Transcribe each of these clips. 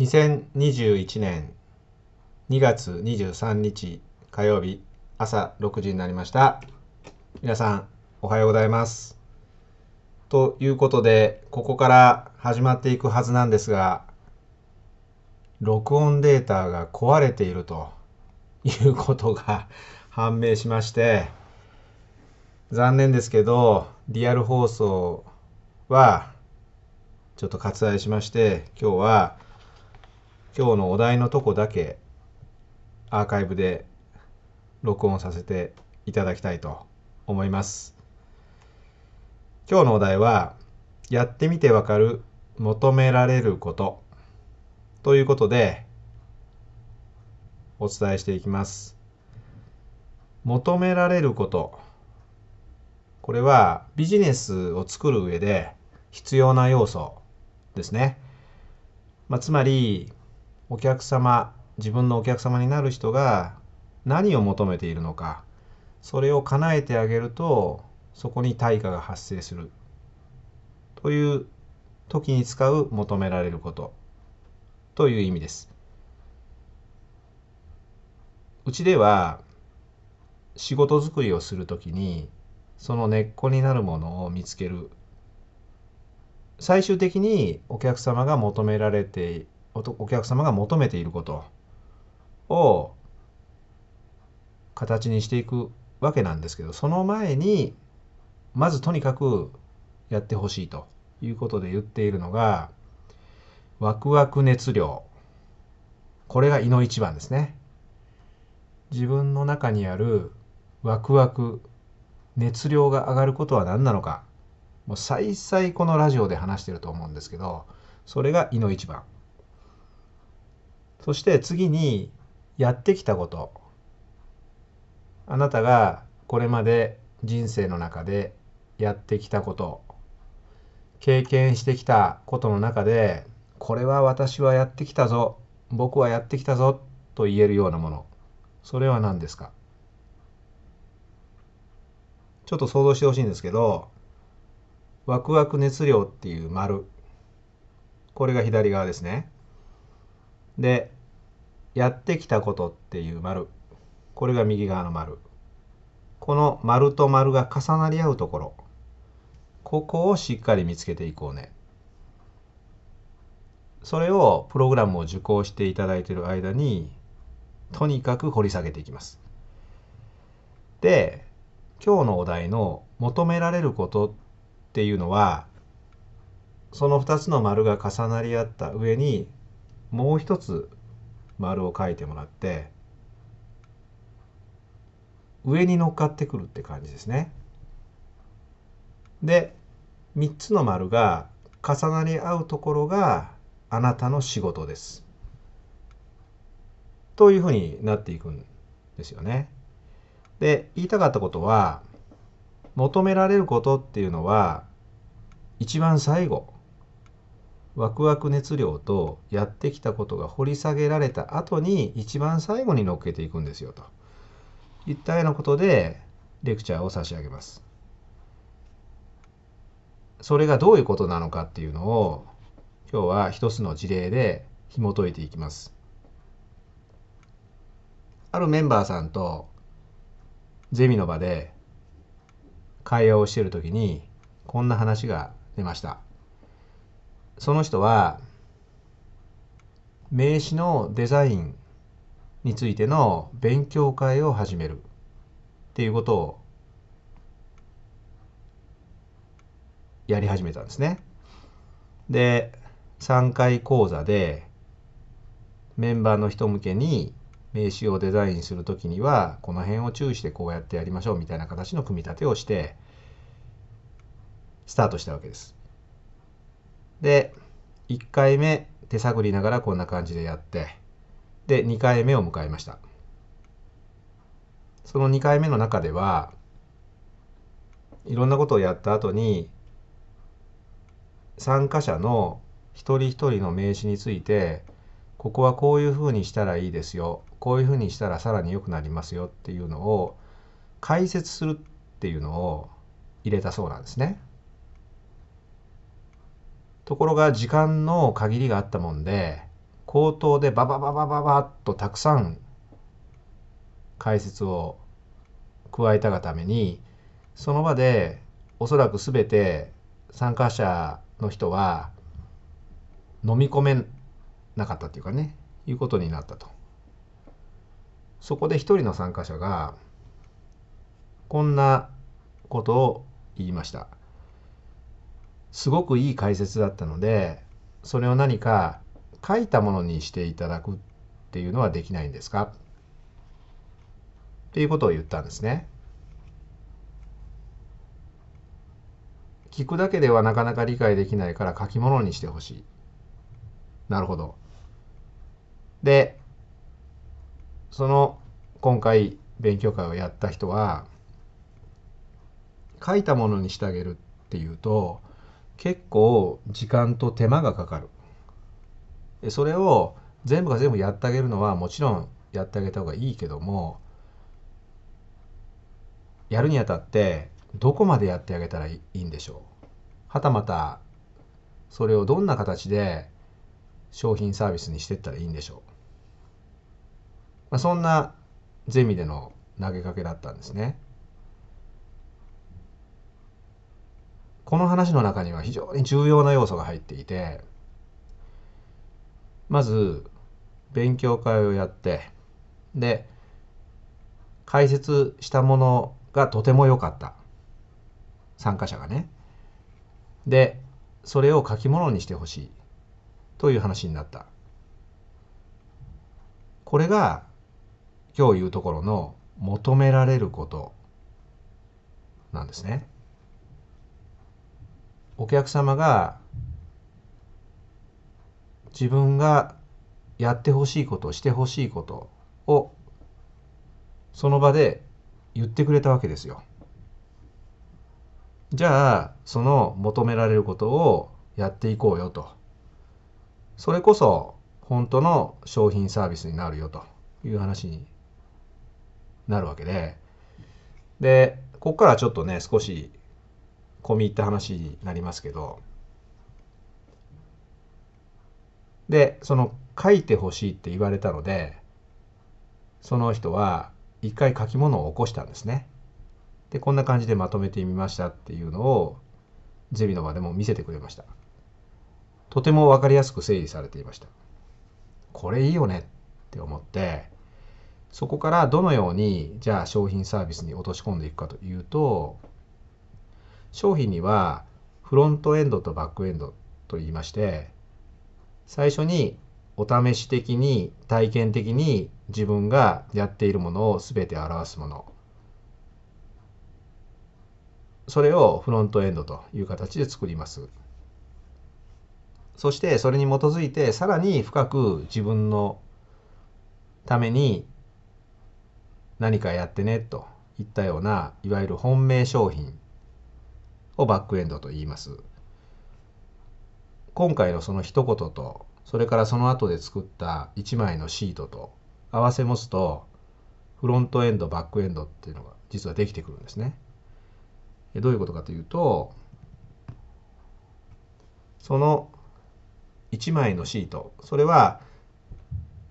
2021年2月23日火曜日朝6時になりました。皆さんおはようございます。ということで、ここから始まっていくはずなんですが、録音データが壊れているということが 判明しまして、残念ですけど、リアル放送はちょっと割愛しまして、今日は今日のお題のとこだけアーカイブで録音させていただきたいと思います。今日のお題は、やってみてわかる求められることということでお伝えしていきます。求められること。これはビジネスを作る上で必要な要素ですね。まあ、つまり、お客様、自分のお客様になる人が何を求めているのか、それを叶えてあげると、そこに対価が発生する。という時に使う求められることという意味です。うちでは仕事作りをするときにその根っこになるものを見つける最終的にお客様が求められてお客様が求めていることを形にしていくわけなんですけどその前にまずとにかくやってほしいということで言っているのがワクワク熱量。これが胃の一番ですね。自分の中にあるワクワク熱量が上がることは何なのか。もう再々このラジオで話してると思うんですけどそれが胃の一番。そして次にやってきたこと。あなたがこれまで人生の中でやってきたこと。経験してきたことの中でこれは私はやってきたぞ。僕はやってきたぞ。と言えるようなもの。それは何ですか？ちょっと想像してほしいんですけどワクワク熱量っていう丸。これが左側ですね。でやってきたことっていう丸。これが右側の丸。この丸と丸が重なり合うところ。ここをしっかり見つけていこうね。それをプログラムを受講していただいている間にとにかく掘り下げていきます。で今日のお題の求められることっていうのはその2つの丸が重なり合った上にもう一つ丸を書いてもらって上に乗っかってくるって感じですね。で3つの丸が重なり合うところがあなたの仕事です。というふうになっていくんですよね。で言いたかったことは求められることっていうのは一番最後ワクワク熱量とやってきたことが掘り下げられた後に一番最後に乗っけていくんですよといったようなことでレクチャーを差し上げます。それがどういうことなのかっていうのを今日は一つの事例で紐解いていきます。あるメンバーさんとゼミの場で会話をしている時にこんな話が出ました。その人は名刺のデザインについての勉強会を始めるっていうことをやり始めたんですね。で3回講座でメンバーの人向けに名刺をデザインする時にはこの辺を注意してこうやってやりましょうみたいな形の組み立てをしてスタートしたわけです。で1回目手探りながらこんな感じでやってで2回目を迎えましたその2回目の中ではいろんなことをやった後に参加者の一人一人の名刺についてここはこういうふうにしたらいいですよこういうふうにしたらさらに良くなりますよっていうのを解説するっていうのを入れたそうなんですね。ところが時間の限りがあったもんで口頭でババババババッとたくさん解説を加えたがためにその場でおそらく全て参加者の人は飲み込めなかったっていうかねいうことになったと。そこで一人の参加者がこんなことを言いました。すごくいい解説だったのでそれを何か書いたものにしていただくっていうのはできないんですか？っていうことを言ったんですね。聞くだけではなかなか理解できないから書き物にしてほしい。なるほど。で、その今回勉強会をやった人は書いたものにしてあげるっていうと結構時間と手間がかかる。それを全部が全部やってあげるのはもちろんやってあげた方がいいけどもやるにあたってどこまでやってあげたらいいんでしょうはたまたそれをどんな形で商品サービスにしていったらいいんでしょう、まあ、そんなゼミでの投げかけだったんですね。この話の中には非常に重要な要素が入っていてまず勉強会をやってで解説したものがとても良かった。参加者がね。でそれを書き物にしてほしい。という話になった。これが今日言うところの求められることなんですね。お客様が自分がやってほしいことしてほしいことをその場で言ってくれたわけですよ。じゃあその求められることをやっていこうよと。それこそ本当の商品サービスになるよという話になるわけででここからちょっとね少し込み入った話になりますけどでその書いてほしいって言われたのでその人は一回書き物を起こしたんですね。でこんな感じでまとめてみましたっていうのをゼミの場でも見せてくれました。とても分かりやすく整理されていました。これいいよねって思ってそこからどのようにじゃあ商品サービスに落とし込んでいくかというと商品にはフロントエンドとバックエンドと言いまして最初にお試し的に体験的に自分がやっているものを全て表すもの。それをフロントエンドという形で作ります。そしてそれに基づいてさらに深く自分のために何かやってねといったようないわゆる本命商品をバックエンドと言います。今回のその一言とそれからその後で作った1枚のシートと合わせ持つとフロントエンドバックエンドっていうのが実はできてくるんですね。どういうことかというとその1枚のシートそれは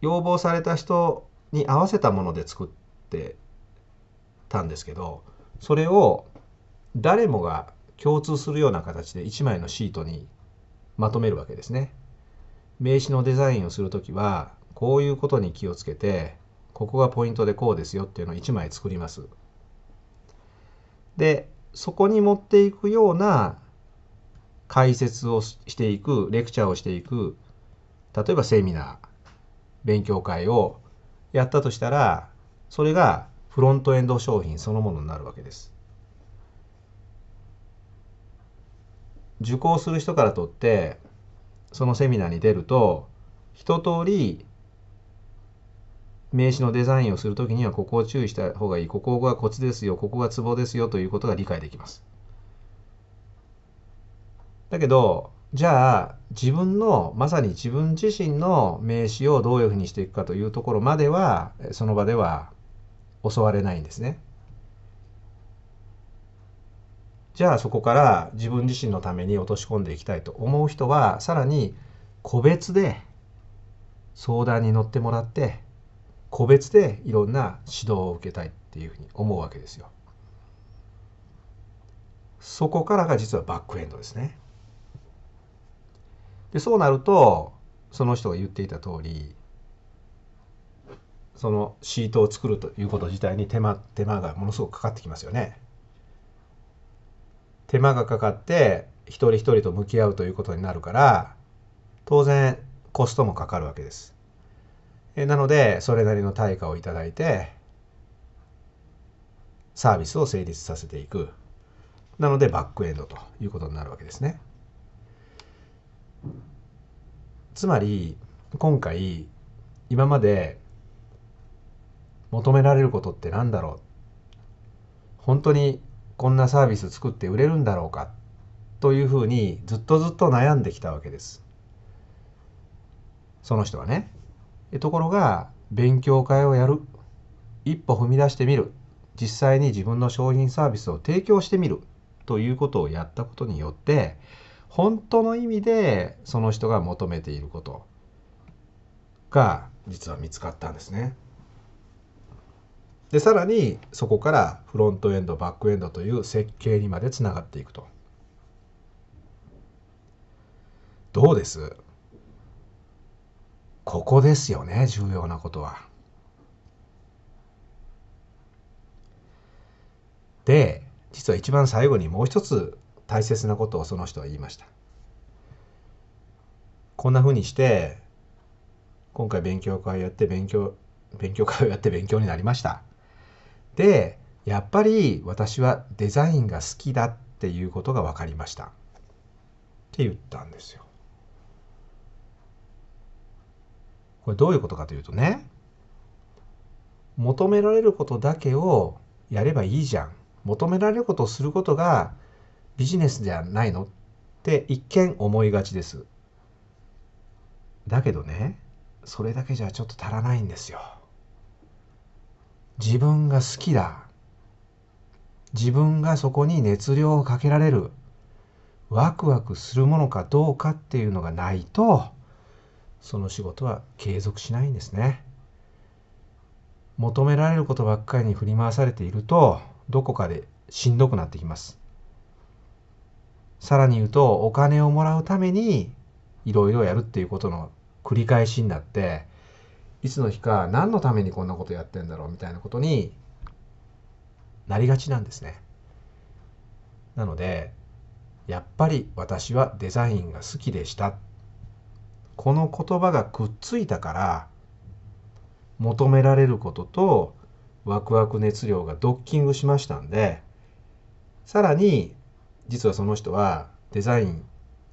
要望された人に合わせたもので作ってたんですけどそれを誰もが共通するような形で1枚のシートにまとめるわけですね。名刺のデザインをする時はこういうことに気をつけてここがポイントでこうですよっていうのを1枚作ります。でそこに持っていくような解説をしていくレクチャーをしていく例えばセミナー勉強会をやったとしたらそれがフロントエンド商品そのものになるわけです。受講する人からとってそのセミナーに出ると一通り名刺のデザインをするときにはここを注意した方がいいここがコツですよここがツボですよということが理解できます。だけどじゃあ自分のまさに自分自身の名刺をどういうふうにしていくかというところまではその場では教われないんですね。じゃあそこから自分自身のために落とし込んでいきたいと思う人はさらに個別で相談に乗ってもらって個別でいろんな指導を受けたいっていうふうに思うわけですよ。そこからが実はバックエンドですね。でそうなるとその人が言っていた通りそのシートを作るということ自体に手間手間がものすごくかかってきますよね。手間がかかって一人一人と向き合うということになるから当然コストもかかるわけです。えなのでそれなりの対価をいただいてサービスを成立させていく。なのでバックエンドということになるわけですね。つまり今回今まで求められることって何だろう？本当にこんなサービス作って売れるんだろうか？というふうにずっとずっと悩んできたわけです。その人はね。ところが勉強会をやる一歩踏み出してみる実際に自分の商品サービスを提供してみるということをやったことによって本当の意味でその人が求めていることが実は見つかったんですね。でさらにそこからフロントエンドバックエンドという設計にまでつながっていくと。どうです？ここですよね重要なことは。で実は一番最後にもう一つ大切なことをその人は言いました。こんなふうにして今回勉強会やって勉強勉強会をやって勉強になりました。でやっぱり私はデザインが好きだっていうことが分かりましたって言ったんですよ。これどういうことかというとね求められることだけをやればいいじゃん求められることをすることがビジネスじゃないのって一見思いがちです。だけどねそれだけじゃちょっと足らないんですよ。自分が好きだ。自分がそこに熱量をかけられる。ワクワクするものかどうかっていうのがないと、その仕事は継続しないんですね。求められることばっかりに振り回されていると、どこかでしんどくなってきます。さらに言うと、お金をもらうためにいろいろやるっていうことの繰り返しになって、いつの日か何のためにこんなことやってんだろうみたいなことになりがちなんですね。なのでやっぱり私はデザインが好きでした。この言葉がくっついたから求められることとワクワク熱量がドッキングしましたんでさらに実はその人はデザイン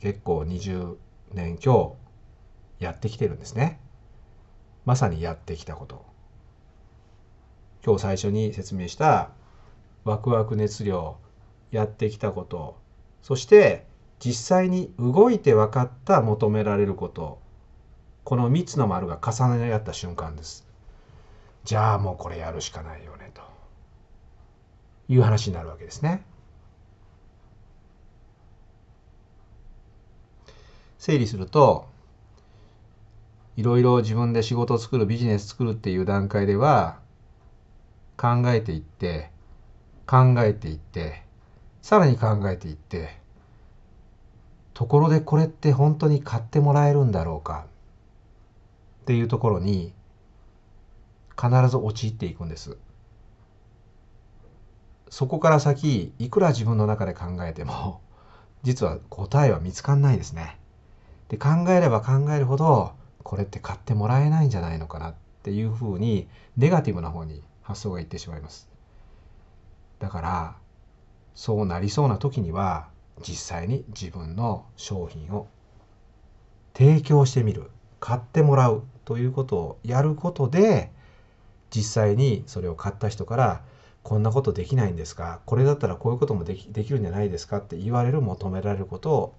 結構20年強やってきてるんですね。まさにやってきたこと。今日最初に説明したワクワク熱量やってきたこと。そして実際に動いて分かった求められること。この3つの丸が重ね合った瞬間です。じゃあもうこれやるしかないよねと。いう話になるわけですね。整理するといろいろ自分で仕事作るビジネス作るっていう段階では考えていって考えていってさらに考えていってところでこれって本当に買ってもらえるんだろうかっていうところに必ず陥っていくんです。そこから先いくら自分の中で考えても実は答えは見つかんないですね。で考えれば考えるほどこれって買ってもらえないんじゃないのかなっていうふうにネガティブな方に発想がいってしまいます。だからそうなりそうな時には実際に自分の商品を提供してみる買ってもらうということをやることで実際にそれを買った人からこんなことできないんですか？これだったらこういうこともできできるんじゃないですかって言われる求められることを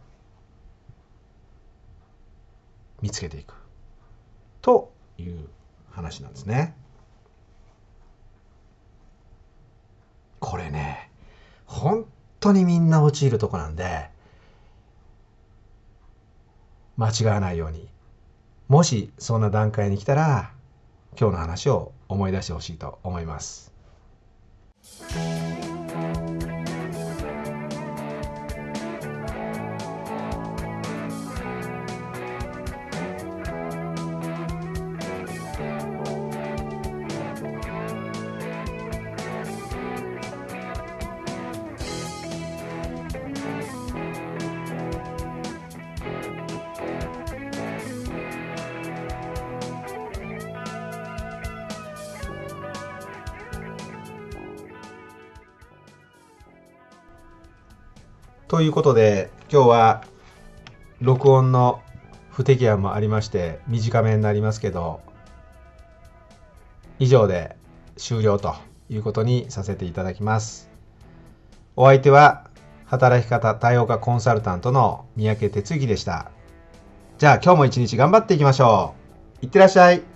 見つけていくという話なんですね。これね本当にみんな陥るとこなんで間違わないようにもしそんな段階に来たら今日の話を思い出してほしいと思います。ということで、今日は録音の不適案もありまして短めになりますけど、以上で終了ということにさせていただきます。お相手は働き方多様化コンサルタントの三宅哲之でした。じゃあ今日も一日頑張っていきましょう。いってらっしゃい。